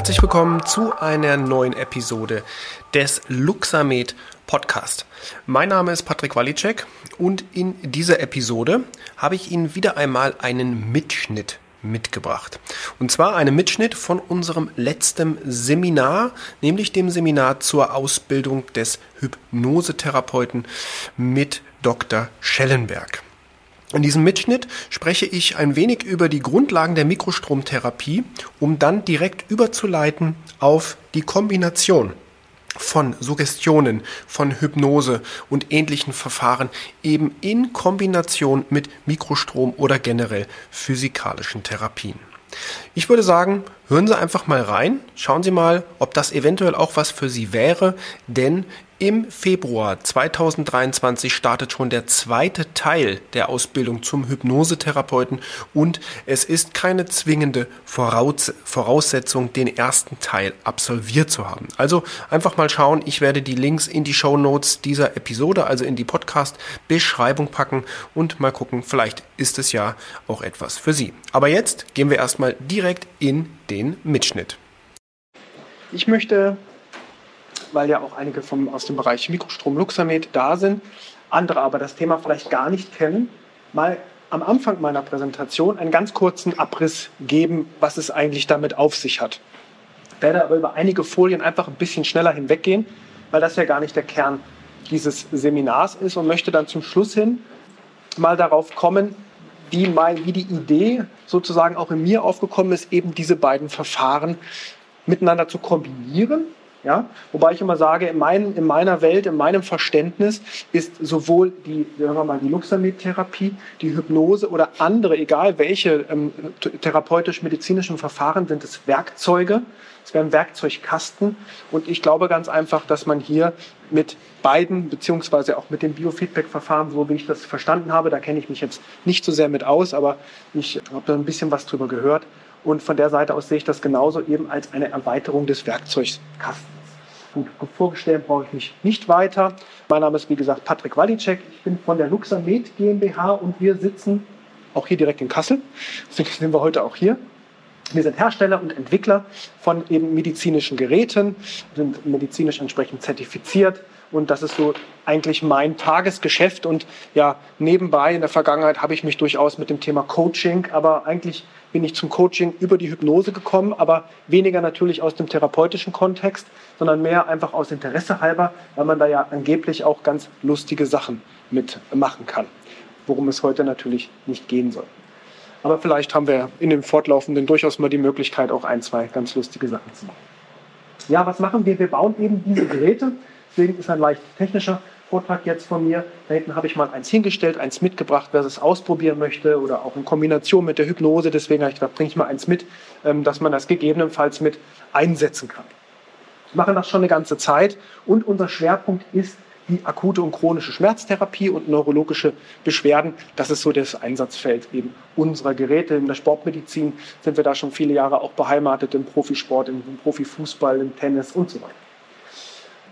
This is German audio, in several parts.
Herzlich willkommen zu einer neuen Episode des Luxamed Podcast. Mein Name ist Patrick Walicek und in dieser Episode habe ich Ihnen wieder einmal einen Mitschnitt mitgebracht. Und zwar einen Mitschnitt von unserem letzten Seminar, nämlich dem Seminar zur Ausbildung des Hypnosetherapeuten mit Dr. Schellenberg. In diesem Mitschnitt spreche ich ein wenig über die Grundlagen der Mikrostromtherapie, um dann direkt überzuleiten auf die Kombination von Suggestionen, von Hypnose und ähnlichen Verfahren eben in Kombination mit Mikrostrom oder generell physikalischen Therapien. Ich würde sagen, hören Sie einfach mal rein, schauen Sie mal, ob das eventuell auch was für Sie wäre, denn im Februar 2023 startet schon der zweite Teil der Ausbildung zum Hypnosetherapeuten. Und es ist keine zwingende Voraussetzung, den ersten Teil absolviert zu haben. Also einfach mal schauen, ich werde die Links in die Show Notes dieser Episode, also in die Podcast-Beschreibung packen. Und mal gucken, vielleicht ist es ja auch etwas für Sie. Aber jetzt gehen wir erstmal direkt in den Mitschnitt. Ich möchte weil ja auch einige vom, aus dem Bereich Mikrostrom Luxamed da sind, andere aber das Thema vielleicht gar nicht kennen, mal am Anfang meiner Präsentation einen ganz kurzen Abriss geben, was es eigentlich damit auf sich hat. Ich werde aber über einige Folien einfach ein bisschen schneller hinweggehen, weil das ja gar nicht der Kern dieses Seminars ist und möchte dann zum Schluss hin mal darauf kommen, wie, mein, wie die Idee sozusagen auch in mir aufgekommen ist, eben diese beiden Verfahren miteinander zu kombinieren ja? Wobei ich immer sage, in, mein, in, meiner Welt, in meinem Verständnis ist sowohl die, sagen wir mal, die Luxamid-Therapie, die Hypnose oder andere, egal welche ähm, therapeutisch-medizinischen Verfahren, sind es Werkzeuge. Es wären Werkzeugkasten. Und ich glaube ganz einfach, dass man hier mit beiden, beziehungsweise auch mit dem Biofeedback-Verfahren, so wie ich das verstanden habe, da kenne ich mich jetzt nicht so sehr mit aus, aber ich habe da ein bisschen was drüber gehört, und von der Seite aus sehe ich das genauso eben als eine Erweiterung des Werkzeugkastens. Gut, vorgestellt brauche ich mich nicht weiter. Mein Name ist wie gesagt Patrick Walicek. Ich bin von der Luxamed GmbH und wir sitzen auch hier direkt in Kassel. Deswegen sind wir heute auch hier. Wir sind Hersteller und Entwickler von eben medizinischen Geräten, sind medizinisch entsprechend zertifiziert und das ist so eigentlich mein Tagesgeschäft und ja, nebenbei in der Vergangenheit habe ich mich durchaus mit dem Thema Coaching, aber eigentlich bin ich zum Coaching über die Hypnose gekommen, aber weniger natürlich aus dem therapeutischen Kontext, sondern mehr einfach aus Interesse halber, weil man da ja angeblich auch ganz lustige Sachen mitmachen kann, worum es heute natürlich nicht gehen soll. Aber vielleicht haben wir in dem Fortlaufenden durchaus mal die Möglichkeit, auch ein, zwei ganz lustige Sachen zu machen. Ja, was machen wir? Wir bauen eben diese Geräte. Deswegen ist ein leicht technischer Vortrag jetzt von mir. Da hinten habe ich mal eins hingestellt, eins mitgebracht, wer es ausprobieren möchte oder auch in Kombination mit der Hypnose. Deswegen habe ich gedacht, bringe ich mal eins mit, ähm, dass man das gegebenenfalls mit einsetzen kann. Wir machen das schon eine ganze Zeit und unser Schwerpunkt ist die akute und chronische Schmerztherapie und neurologische Beschwerden. Das ist so das Einsatzfeld eben unserer Geräte. In der Sportmedizin sind wir da schon viele Jahre auch beheimatet, im Profisport, im Profifußball, im Tennis und so weiter.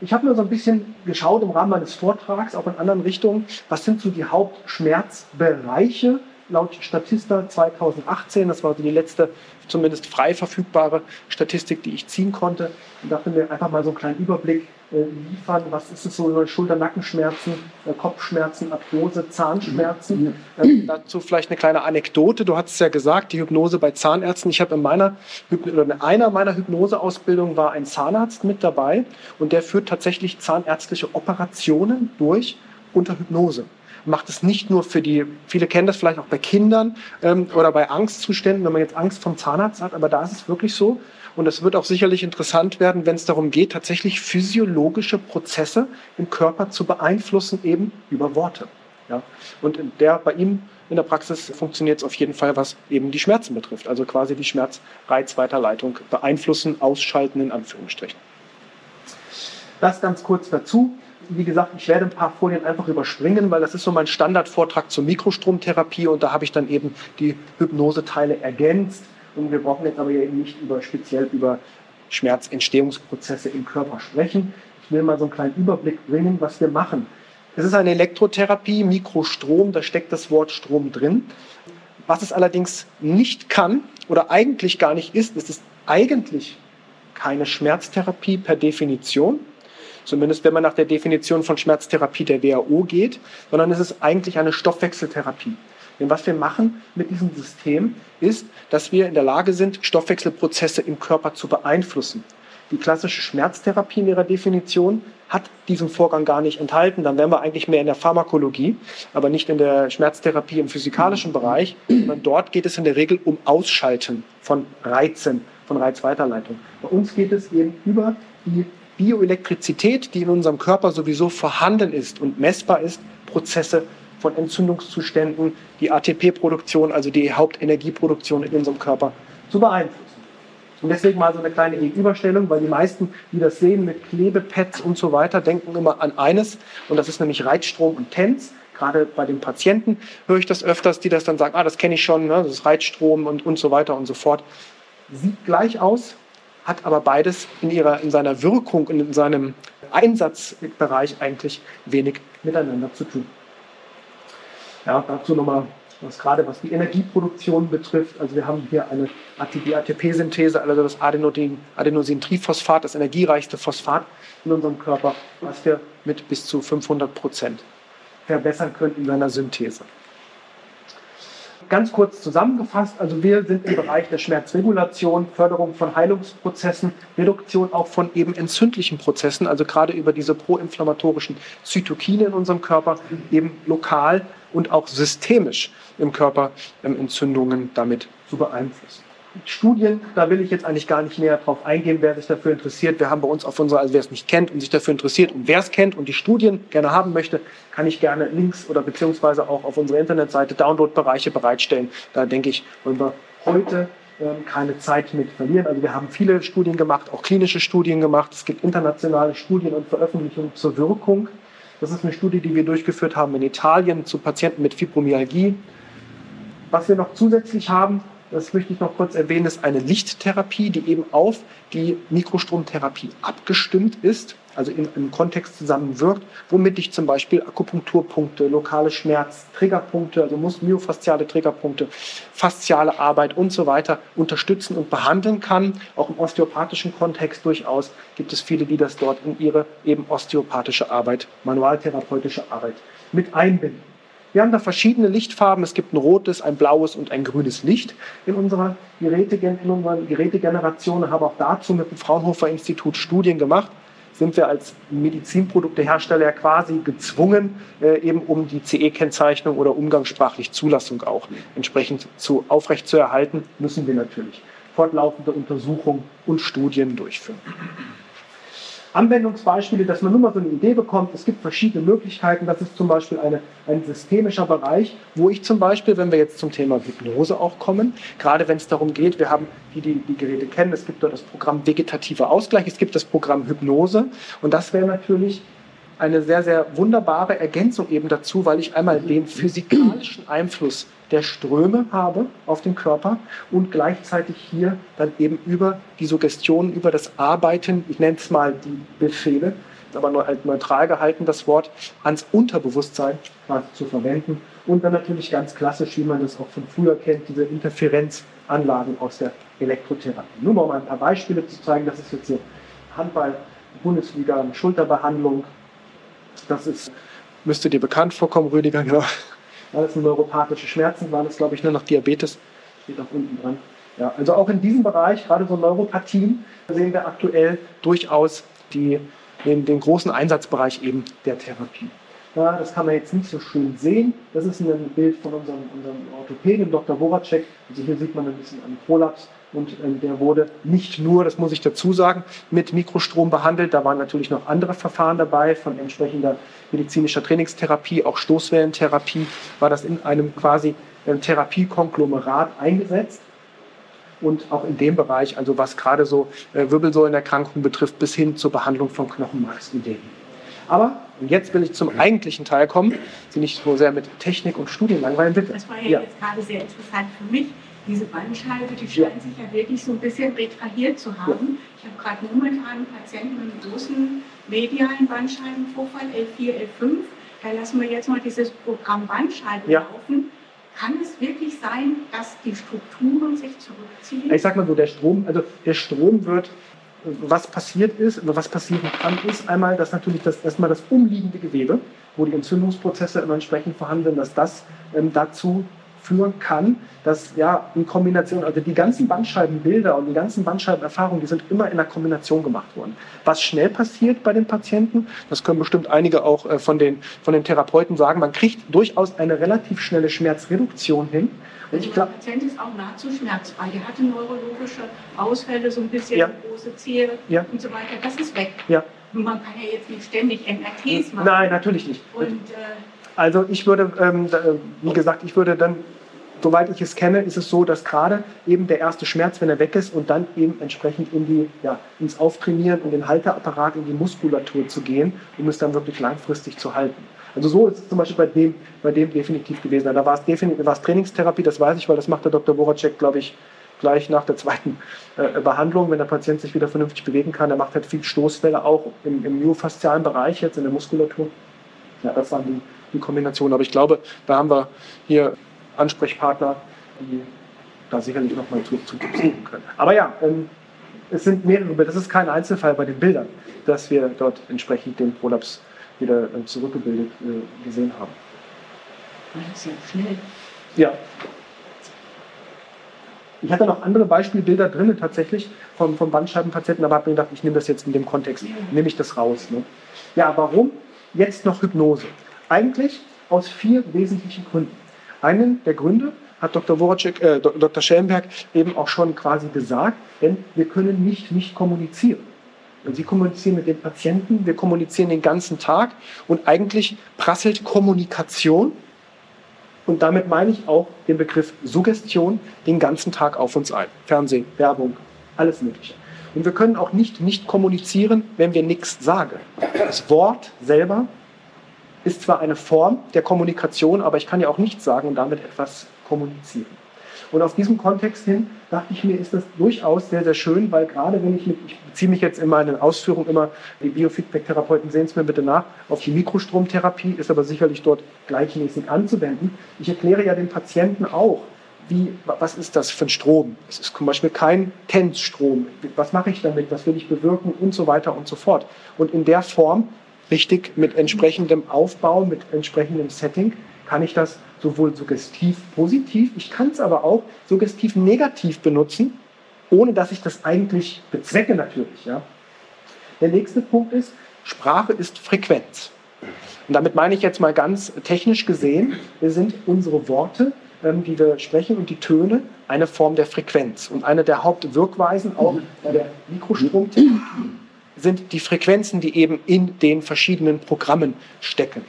Ich habe mir so ein bisschen geschaut im Rahmen meines Vortrags, auch in anderen Richtungen, was sind so die Hauptschmerzbereiche laut Statista 2018, das war die letzte zumindest frei verfügbare Statistik, die ich ziehen konnte, und dachte mir einfach mal so einen kleinen Überblick liefern. Was ist es so? Schulter-Nackenschmerzen, äh, Kopfschmerzen, Arthrose, Zahnschmerzen. Äh, dazu vielleicht eine kleine Anekdote. Du hast es ja gesagt, die Hypnose bei Zahnärzten. Ich habe in meiner oder in einer meiner Hypnoseausbildungen war ein Zahnarzt mit dabei und der führt tatsächlich zahnärztliche Operationen durch unter Hypnose macht es nicht nur für die, viele kennen das vielleicht auch bei Kindern ähm, oder bei Angstzuständen, wenn man jetzt Angst vom Zahnarzt hat, aber da ist es wirklich so. Und es wird auch sicherlich interessant werden, wenn es darum geht, tatsächlich physiologische Prozesse im Körper zu beeinflussen, eben über Worte. Ja? Und der bei ihm in der Praxis funktioniert es auf jeden Fall, was eben die Schmerzen betrifft. Also quasi die Schmerzreizweiterleitung beeinflussen, ausschalten in Anführungsstrichen. Das ganz kurz dazu wie gesagt, ich werde ein paar Folien einfach überspringen, weil das ist so mein Standardvortrag zur Mikrostromtherapie und da habe ich dann eben die Hypnoseteile ergänzt. Und wir brauchen jetzt aber eben nicht über, speziell über Schmerzentstehungsprozesse im Körper sprechen. Ich will mal so einen kleinen Überblick bringen, was wir machen. Es ist eine Elektrotherapie, Mikrostrom, da steckt das Wort Strom drin. Was es allerdings nicht kann oder eigentlich gar nicht ist, ist es eigentlich keine Schmerztherapie per Definition, zumindest wenn man nach der Definition von Schmerztherapie der WHO geht, sondern es ist eigentlich eine Stoffwechseltherapie. Denn was wir machen mit diesem System ist, dass wir in der Lage sind, Stoffwechselprozesse im Körper zu beeinflussen. Die klassische Schmerztherapie in ihrer Definition hat diesen Vorgang gar nicht enthalten. Dann wären wir eigentlich mehr in der Pharmakologie, aber nicht in der Schmerztherapie im physikalischen Bereich. Sondern dort geht es in der Regel um Ausschalten von Reizen, von Reizweiterleitung. Bei uns geht es eben über die Bioelektrizität, die in unserem Körper sowieso vorhanden ist und messbar ist, Prozesse von Entzündungszuständen, die ATP-Produktion, also die Hauptenergieproduktion in unserem Körper zu beeinflussen. Und deswegen mal so eine kleine Gegenüberstellung, weil die meisten, die das sehen mit Klebepads und so weiter, denken immer an eines, und das ist nämlich Reizstrom und TENS. Gerade bei den Patienten höre ich das öfters, die das dann sagen, ah, das kenne ich schon, ne, das ist Reizstrom und, und so weiter und so fort. Sieht gleich aus, hat aber beides in, ihrer, in seiner Wirkung und in seinem Einsatzbereich eigentlich wenig miteinander zu tun. Ja, dazu nochmal was gerade was die Energieproduktion betrifft. Also wir haben hier eine ATP-Synthese, also das Adenosin, Adenosintriphosphat, das energiereichste Phosphat in unserem Körper, was wir mit bis zu 500 Prozent verbessern können in seiner Synthese. Ganz kurz zusammengefasst, also wir sind im Bereich der Schmerzregulation, Förderung von Heilungsprozessen, Reduktion auch von eben entzündlichen Prozessen, also gerade über diese proinflammatorischen Zytokine in unserem Körper, eben lokal und auch systemisch im Körper ähm, Entzündungen damit zu beeinflussen. Studien, da will ich jetzt eigentlich gar nicht näher drauf eingehen, wer sich dafür interessiert. Wir haben bei uns auf unserer, also wer es nicht kennt und sich dafür interessiert und wer es kennt und die Studien gerne haben möchte, kann ich gerne Links oder beziehungsweise auch auf unserer Internetseite Downloadbereiche bereitstellen. Da denke ich, wollen wir heute ähm, keine Zeit mit verlieren. Also wir haben viele Studien gemacht, auch klinische Studien gemacht. Es gibt internationale Studien und Veröffentlichungen zur Wirkung. Das ist eine Studie, die wir durchgeführt haben in Italien zu Patienten mit Fibromyalgie. Was wir noch zusätzlich haben, das möchte ich noch kurz erwähnen, ist eine Lichttherapie, die eben auf die Mikrostromtherapie abgestimmt ist, also in einem Kontext zusammenwirkt, womit ich zum Beispiel Akupunkturpunkte, lokale Schmerz, Triggerpunkte, also myofasziale Triggerpunkte, fasziale Arbeit und so weiter unterstützen und behandeln kann. Auch im osteopathischen Kontext durchaus gibt es viele, die das dort in ihre eben osteopathische Arbeit, manualtherapeutische Arbeit mit einbinden. Wir haben da verschiedene Lichtfarben. Es gibt ein rotes, ein blaues und ein grünes Licht in unserer, Geräte, in unserer Gerätegeneration. Ich habe auch dazu mit dem Fraunhofer Institut Studien gemacht. Sind wir als Medizinproduktehersteller quasi gezwungen, äh, eben um die CE-Kennzeichnung oder umgangssprachlich Zulassung auch entsprechend zu, aufrechtzuerhalten, müssen wir natürlich fortlaufende Untersuchungen und Studien durchführen. Anwendungsbeispiele, dass man nur mal so eine Idee bekommt. Es gibt verschiedene Möglichkeiten. Das ist zum Beispiel eine, ein systemischer Bereich, wo ich zum Beispiel, wenn wir jetzt zum Thema Hypnose auch kommen, gerade wenn es darum geht, wir haben, die, die die Geräte kennen, es gibt dort das Programm vegetativer Ausgleich, es gibt das Programm Hypnose und das wäre natürlich eine sehr, sehr wunderbare Ergänzung eben dazu, weil ich einmal den physikalischen Einfluss der Ströme habe auf den Körper und gleichzeitig hier dann eben über die Suggestion, über das Arbeiten, ich nenne es mal die Befehle, aber halt neutral gehalten das Wort, ans Unterbewusstsein zu verwenden. Und dann natürlich ganz klassisch, wie man das auch von früher kennt, diese Interferenzanlagen aus der Elektrotherapie. Nur mal ein paar Beispiele zu zeigen, das ist jetzt hier Handball, Bundesliga, Schulterbehandlung. Das ist, müsste dir bekannt vorkommen, Rüdiger, genau. Alles neuropathische Schmerzen waren es, glaube ich, nur noch Diabetes. Steht auch unten dran. Ja, also auch in diesem Bereich, gerade so Neuropathien, sehen wir aktuell durchaus die, den, den großen Einsatzbereich eben der Therapie. Ja, das kann man jetzt nicht so schön sehen. Das ist ein Bild von unserem, unserem Orthopäden, Dr. Voracek. Also hier sieht man ein bisschen einen Prolaps und äh, der wurde nicht nur, das muss ich dazu sagen, mit Mikrostrom behandelt. Da waren natürlich noch andere Verfahren dabei von entsprechender medizinischer Trainingstherapie, auch Stoßwellentherapie, war das in einem quasi äh, Therapiekonglomerat eingesetzt. Und auch in dem Bereich, also was gerade so äh, Wirbelsäulenerkrankungen betrifft, bis hin zur Behandlung von Knochenmarksideen. Aber und jetzt will ich zum eigentlichen Teil kommen, Sie nicht so sehr mit Technik und Studien langweilen, bitte. Das war ja, ja. jetzt gerade sehr interessant für mich diese Bandscheibe, die scheint sich ja wirklich so ein bisschen retrahiert zu haben. Ich habe gerade momentan einen Patienten mit einem großen medialen Bandscheibenvorfall, L4, L5. Da lassen wir jetzt mal dieses Programm Bandscheibe ja. laufen. Kann es wirklich sein, dass die Strukturen sich zurückziehen? Ich sag mal so, der Strom, also der Strom wird was passiert ist, was passieren kann, ist einmal, dass natürlich das, erstmal das umliegende Gewebe, wo die Entzündungsprozesse entsprechend vorhanden sind, dass das ähm, dazu führen kann, dass ja in Kombination, also die ganzen Bandscheibenbilder und die ganzen Bandscheibenerfahrungen, die sind immer in einer Kombination gemacht worden. Was schnell passiert bei den Patienten, das können bestimmt einige auch äh, von, den, von den Therapeuten sagen, man kriegt durchaus eine relativ schnelle Schmerzreduktion hin. Also der Patient ist auch nahezu schmerzfrei. Der hatte neurologische Ausfälle, so ein bisschen Ja. große Zehe Ja. und so weiter. Das ist weg. Ja. Man kann ja jetzt nicht ständig MRTs machen. Nein, natürlich nicht. Und äh, Also ich würde, ähm, wie gesagt, ich würde dann, soweit ich es kenne, ist es so, dass gerade eben der erste Schmerz, wenn er weg ist und dann eben entsprechend in die, ja, ins Auftrainieren und den Halteapparat, in die Muskulatur zu gehen, um es dann wirklich langfristig zu halten. Also so ist es zum Beispiel bei dem, bei dem definitiv gewesen. Da war es definitiv war es Trainingstherapie, das weiß ich, weil das macht der Dr. Voracek, glaube ich, gleich nach der zweiten äh, Behandlung, wenn der Patient sich wieder vernünftig bewegen kann. Er macht halt viel Stoßwelle auch im, im myofaszialen Bereich, jetzt in der Muskulatur. Ja, das waren die, die Kombinationen. Aber ich glaube, da haben wir hier Ansprechpartner, die da sicherlich nochmal zu, zu Tipps geben können. Aber ja, ähm, es sind mehrere Bilder. Das ist kein Einzelfall bei den Bildern, dass wir dort entsprechend den Prolaps wieder äh, zurückgebildet äh, gesehen haben. das ist ja. Ich hatte noch andere Beispielbilder drin tatsächlich vom, vom Bandscheibenpatienten, aber habe mir gedacht, ich nehme das jetzt in dem Kontext, nehme ich das raus. Ne? Ja, warum jetzt noch Hypnose? Eigentlich aus vier wesentlichen Gründen. Einen der Gründe hat Dr. Voracek, äh, Dr. Schellenberg eben auch schon quasi gesagt, denn wir können nicht nicht kommunizieren. Und Sie kommunizieren mit den Patienten, wir kommunizieren den ganzen Tag und eigentlich prasselt Kommunikation und damit meine ich auch den Begriff Suggestion den ganzen Tag auf uns ein. Fernsehen, Werbung, alles Mögliche. Und wir können auch nicht nicht kommunizieren, wenn wir nichts sagen. Das Wort selber ist zwar eine Form der Kommunikation, aber ich kann ja auch nichts sagen und damit etwas kommunizieren. Und auf diesem Kontext hin dachte ich mir, ist das durchaus sehr, sehr schön, weil gerade wenn ich mit, ich beziehe mich jetzt in meinen Ausführungen immer, die Biofeedback-Therapeuten sehen es mir bitte nach, auf die Mikrostromtherapie, ist aber sicherlich dort gleichmäßig anzuwenden. Ich erkläre ja den Patienten auch, wie, was ist das für ein Strom? Es ist zum Beispiel kein TENS-Strom. Was mache ich damit? Was will ich bewirken? Und so weiter und so fort. Und in der Form, richtig, mit entsprechendem Aufbau, mit entsprechendem Setting, kann ich das sowohl suggestiv positiv, ich kann es aber auch suggestiv negativ benutzen, ohne dass ich das eigentlich bezwecke natürlich. Ja. Der nächste Punkt ist, Sprache ist Frequenz. Und damit meine ich jetzt mal ganz technisch gesehen, wir sind unsere Worte, ähm, die wir sprechen und die Töne eine Form der Frequenz. Und eine der Hauptwirkweisen auch bei der Mikrostromtherapie sind die Frequenzen, die eben in den verschiedenen Programmen stecken.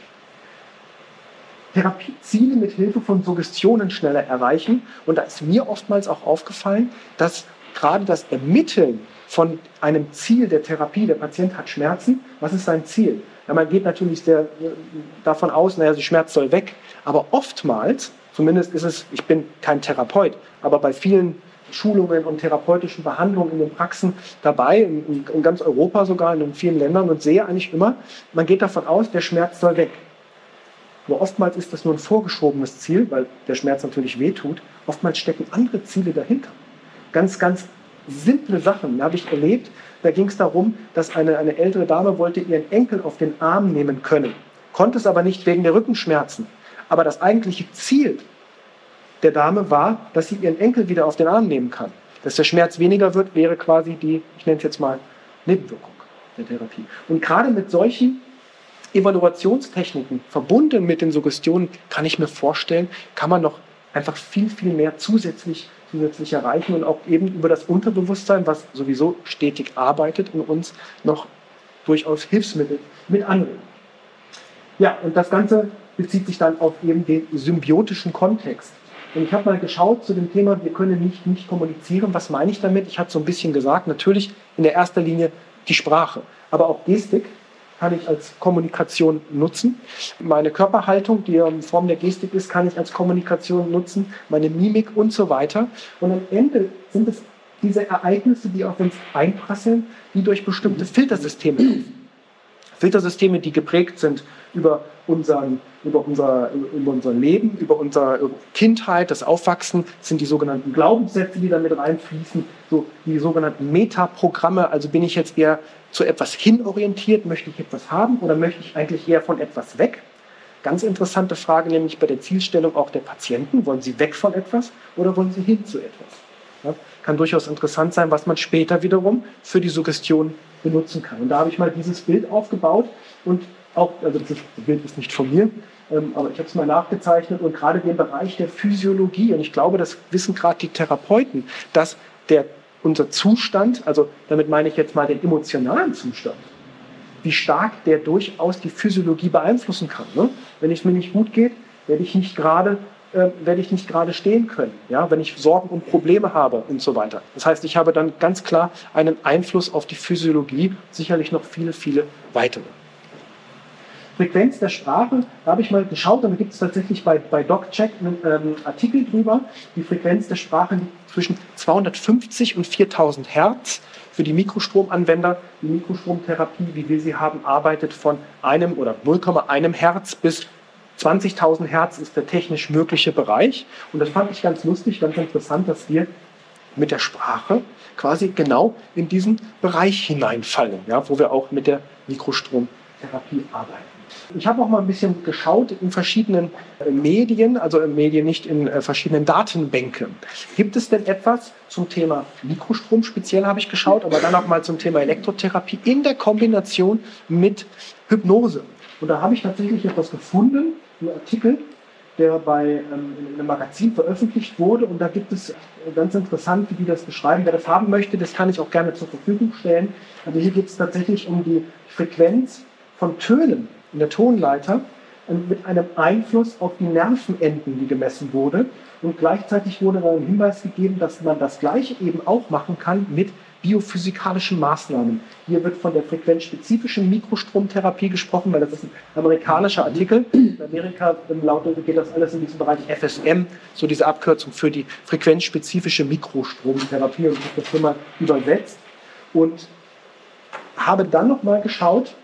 Therapieziele mit Hilfe von Suggestionen schneller erreichen. Und da ist mir oftmals auch aufgefallen, dass gerade das Ermitteln von einem Ziel der Therapie, der Patient hat Schmerzen, was ist sein Ziel? Ja, man geht natürlich sehr, davon aus, naja, der Schmerz soll weg. Aber oftmals, zumindest ist es, ich bin kein Therapeut, aber bei vielen Schulungen und therapeutischen Behandlungen in den Praxen dabei, in, in ganz Europa sogar, in vielen Ländern und sehe eigentlich immer, man geht davon aus, der Schmerz soll weg. Aber oftmals ist das nur ein vorgeschobenes Ziel, weil der Schmerz natürlich wehtut. Oftmals stecken andere Ziele dahinter. Ganz, ganz simple Sachen habe ich erlebt. Da ging es darum, dass eine, eine ältere Dame wollte ihren Enkel auf den Arm nehmen können, konnte es aber nicht wegen der Rückenschmerzen. Aber das eigentliche Ziel der Dame war, dass sie ihren Enkel wieder auf den Arm nehmen kann. Dass der Schmerz weniger wird, wäre quasi die, ich nenne es jetzt mal, Nebenwirkung der Therapie. Und gerade mit solchen Evaluationstechniken verbunden mit den Suggestionen kann ich mir vorstellen, kann man noch einfach viel, viel mehr zusätzlich, zusätzlich erreichen und auch eben über das Unterbewusstsein, was sowieso stetig arbeitet und uns noch durchaus Hilfsmittel mit anregen. Ja, und das Ganze bezieht sich dann auf eben den symbiotischen Kontext. Und ich habe mal geschaut zu dem Thema, wir können nicht, nicht kommunizieren. Was meine ich damit? Ich habe so ein bisschen gesagt, natürlich in der erster Linie die Sprache, aber auch Gestik kann ich als Kommunikation nutzen. Meine Körperhaltung, die in Form der Gestik ist, kann ich als Kommunikation nutzen. Meine Mimik und so weiter. Und am Ende sind es diese Ereignisse, die auf uns einprasseln, die durch bestimmte Filtersysteme laufen. Filtersysteme, die geprägt sind über, unseren, über, unser, über unser Leben, über unsere Kindheit, das Aufwachsen, sind die sogenannten Glaubenssätze, die da mit reinfließen, so die sogenannten Metaprogramme. Also bin ich jetzt eher zu etwas hinorientiert, möchte ich etwas haben oder möchte ich eigentlich eher von etwas weg? Ganz interessante Frage, nämlich bei der Zielstellung auch der Patienten. Wollen sie weg von etwas oder wollen sie hin zu etwas? Ja, kann durchaus interessant sein, was man später wiederum für die Suggestion benutzen kann. Und da habe ich mal dieses Bild aufgebaut und auch, also das Bild ist nicht von mir, ähm, aber ich habe es mal nachgezeichnet und gerade den Bereich der Physiologie, und ich glaube, das wissen gerade die Therapeuten, dass der, unser Zustand, also damit meine ich jetzt mal den emotionalen Zustand, wie stark der durchaus die Physiologie beeinflussen kann. Ne? Wenn es mir nicht gut geht, werde ich nicht gerade äh, werde ich nicht gerade stehen können, ja, wenn ich Sorgen und Probleme habe und so weiter. Das heißt, ich habe dann ganz klar einen Einfluss auf die Physiologie, sicherlich noch viele, viele weitere. Frequenz der Sprache, da habe ich mal geschaut, da gibt es tatsächlich bei, bei DocCheck einen ähm, Artikel drüber. Die Frequenz der Sprache liegt zwischen 250 und 4000 Hertz. Für die Mikrostromanwender, die Mikrostromtherapie, wie wir sie haben, arbeitet von einem oder 0,1 Hertz bis 20.000 Hertz ist der technisch mögliche Bereich. Und das fand ich ganz lustig, ganz interessant, dass wir mit der Sprache quasi genau in diesen Bereich hineinfallen, ja, wo wir auch mit der Mikrostromtherapie arbeiten. Ich habe auch mal ein bisschen geschaut in verschiedenen äh, Medien, also in Medien nicht in äh, verschiedenen Datenbänken. Gibt es denn etwas zum Thema Mikrostrom speziell habe ich geschaut, aber dann auch mal zum Thema Elektrotherapie in der Kombination mit Hypnose. Und da habe ich tatsächlich etwas gefunden, einen Artikel, der bei ähm, in einem Magazin veröffentlicht wurde. Und da gibt es ganz interessant, wie die das beschreiben. Wer das haben möchte, das kann ich auch gerne zur Verfügung stellen. Also hier geht es tatsächlich um die Frequenz von Tönen in der Tonleiter mit einem Einfluss auf die Nervenenden, die gemessen wurde. Und gleichzeitig wurde dann ein Hinweis gegeben, dass man das Gleiche eben auch machen kann mit biophysikalischen Maßnahmen. Hier wird von der frequenzspezifischen Mikrostromtherapie gesprochen, weil das ist ein amerikanischer Artikel. In Amerika lautet, geht das alles in diesem Bereich FSM, so diese Abkürzung für die frequenzspezifische Mikrostromtherapie. Und ich habe das mal übersetzt und habe dann nochmal geschaut,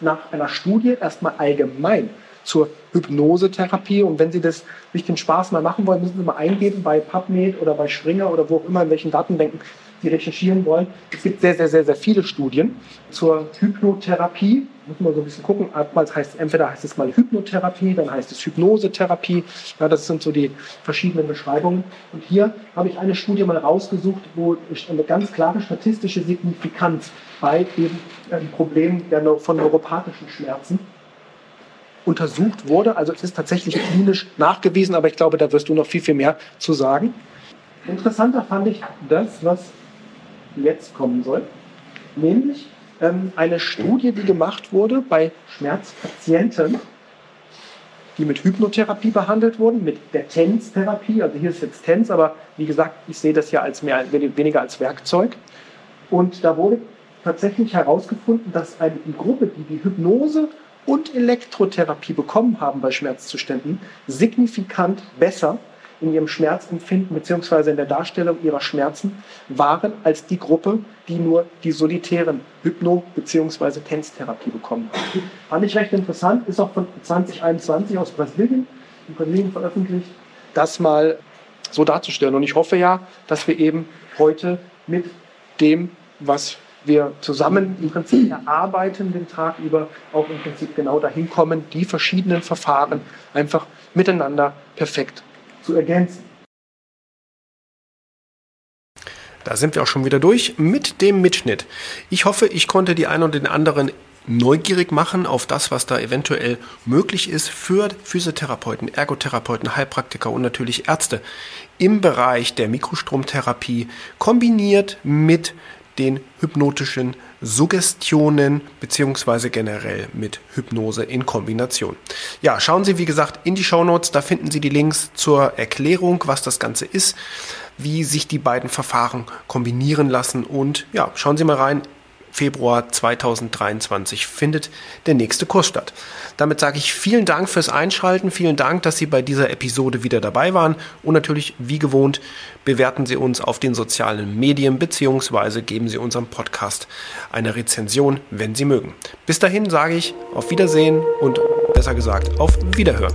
nach einer Studie erstmal allgemein zur Hypnosetherapie. Und wenn Sie das sich den Spaß mal machen wollen, müssen Sie mal eingeben bei PubMed oder bei Springer oder wo auch immer, in welchen Datenbänken Sie recherchieren wollen. Es gibt sehr, sehr, sehr, sehr viele Studien zur Hypnotherapie. Muss man so ein bisschen gucken. Oftmals heißt entweder heißt es mal Hypnotherapie, dann heißt es Hypnosetherapie. Ja, das sind so die verschiedenen Beschreibungen. Und hier habe ich eine Studie mal rausgesucht, wo eine ganz klare statistische Signifikanz bei eben ähm, Problemen von neuropathischen Schmerzen untersucht wurde. Also es ist tatsächlich klinisch nachgewiesen, aber ich glaube, da wirst du noch viel, viel mehr zu sagen. Interessanter fand ich das, was jetzt kommen soll, nämlich ähm, eine Studie, die gemacht wurde bei Schmerzpatienten, die mit Hypnotherapie behandelt wurden, mit der TENS-Therapie. Also hier ist jetzt TENS, aber wie gesagt, ich sehe das ja als mehr, weniger als Werkzeug. Und da wurde tatsächlich herausgefunden, dass eine Gruppe, die die Hypnose und Elektrotherapie bekommen haben bei Schmerzzuständen, signifikant besser in ihrem Schmerzempfinden bzw. in der Darstellung ihrer Schmerzen waren als die Gruppe, die nur die solitären Hypno- bzw. Tänztherapie bekommen haben. Fand ich recht interessant, ist auch von 2021 aus Brasilien, in Brasilien veröffentlicht, das mal so darzustellen. Und ich hoffe ja, dass wir eben heute mit dem, was wir zusammen im Prinzip erarbeiten den Tag über, auch im Prinzip genau dahin kommen, die verschiedenen Verfahren einfach miteinander perfekt zu ergänzen. Da sind wir auch schon wieder durch mit dem Mitschnitt. Ich hoffe, ich konnte die einen oder den anderen neugierig machen auf das, was da eventuell möglich ist für Physiotherapeuten, Ergotherapeuten, Heilpraktiker und natürlich Ärzte im Bereich der Mikrostromtherapie kombiniert mit den hypnotischen Suggestionen beziehungsweise generell mit Hypnose in Kombination. Ja, schauen Sie wie gesagt in die Show Notes, da finden Sie die Links zur Erklärung, was das Ganze ist, wie sich die beiden Verfahren kombinieren lassen und ja, schauen Sie mal rein. Februar 2023 findet der nächste Kurs statt. Damit sage ich vielen Dank fürs Einschalten, vielen Dank, dass Sie bei dieser Episode wieder dabei waren und natürlich, wie gewohnt, bewerten Sie uns auf den sozialen Medien beziehungsweise geben Sie unserem Podcast eine Rezension, wenn Sie mögen. Bis dahin sage ich auf Wiedersehen und besser gesagt auf Wiederhören.